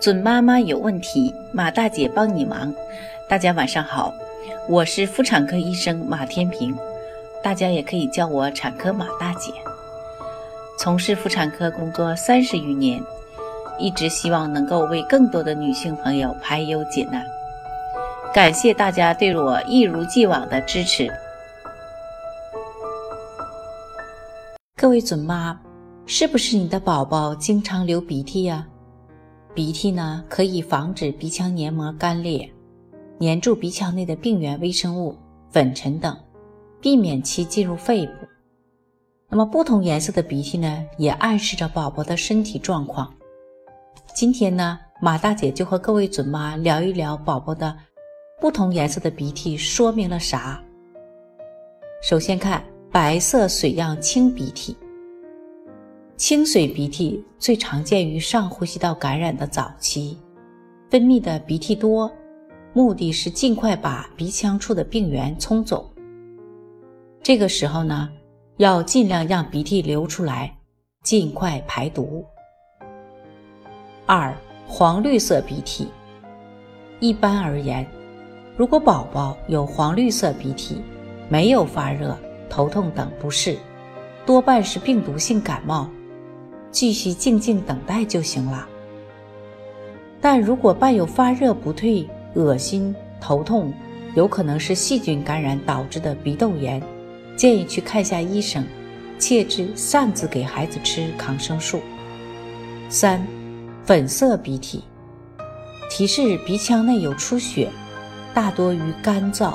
准妈妈有问题，马大姐帮你忙。大家晚上好，我是妇产科医生马天平，大家也可以叫我产科马大姐。从事妇产科工作三十余年，一直希望能够为更多的女性朋友排忧解难。感谢大家对我一如既往的支持。各位准妈，是不是你的宝宝经常流鼻涕呀？鼻涕呢，可以防止鼻腔黏膜干裂，粘住鼻腔内的病原微生物、粉尘等，避免其进入肺部。那么，不同颜色的鼻涕呢，也暗示着宝宝的身体状况。今天呢，马大姐就和各位准妈聊一聊宝宝的不同颜色的鼻涕说明了啥。首先看白色水样清鼻涕。清水鼻涕最常见于上呼吸道感染的早期，分泌的鼻涕多，目的是尽快把鼻腔处的病原冲走。这个时候呢，要尽量让鼻涕流出来，尽快排毒。二、黄绿色鼻涕，一般而言，如果宝宝有黄绿色鼻涕，没有发热、头痛等不适，多半是病毒性感冒。继续静静等待就行了。但如果伴有发热不退、恶心、头痛，有可能是细菌感染导致的鼻窦炎，建议去看下医生，切忌擅自给孩子吃抗生素。三、粉色鼻涕，提示鼻腔内有出血，大多与干燥、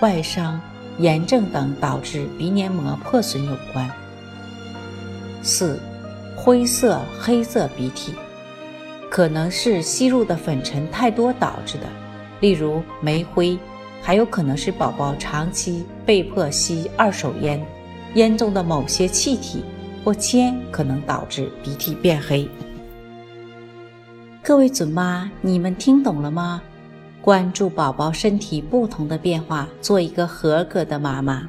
外伤、炎症等导致鼻黏膜破损有关。四。灰色、黑色鼻涕，可能是吸入的粉尘太多导致的，例如煤灰；还有可能是宝宝长期被迫吸二手烟，烟中的某些气体或铅可能导致鼻涕变黑。各位准妈，你们听懂了吗？关注宝宝身体不同的变化，做一个合格的妈妈。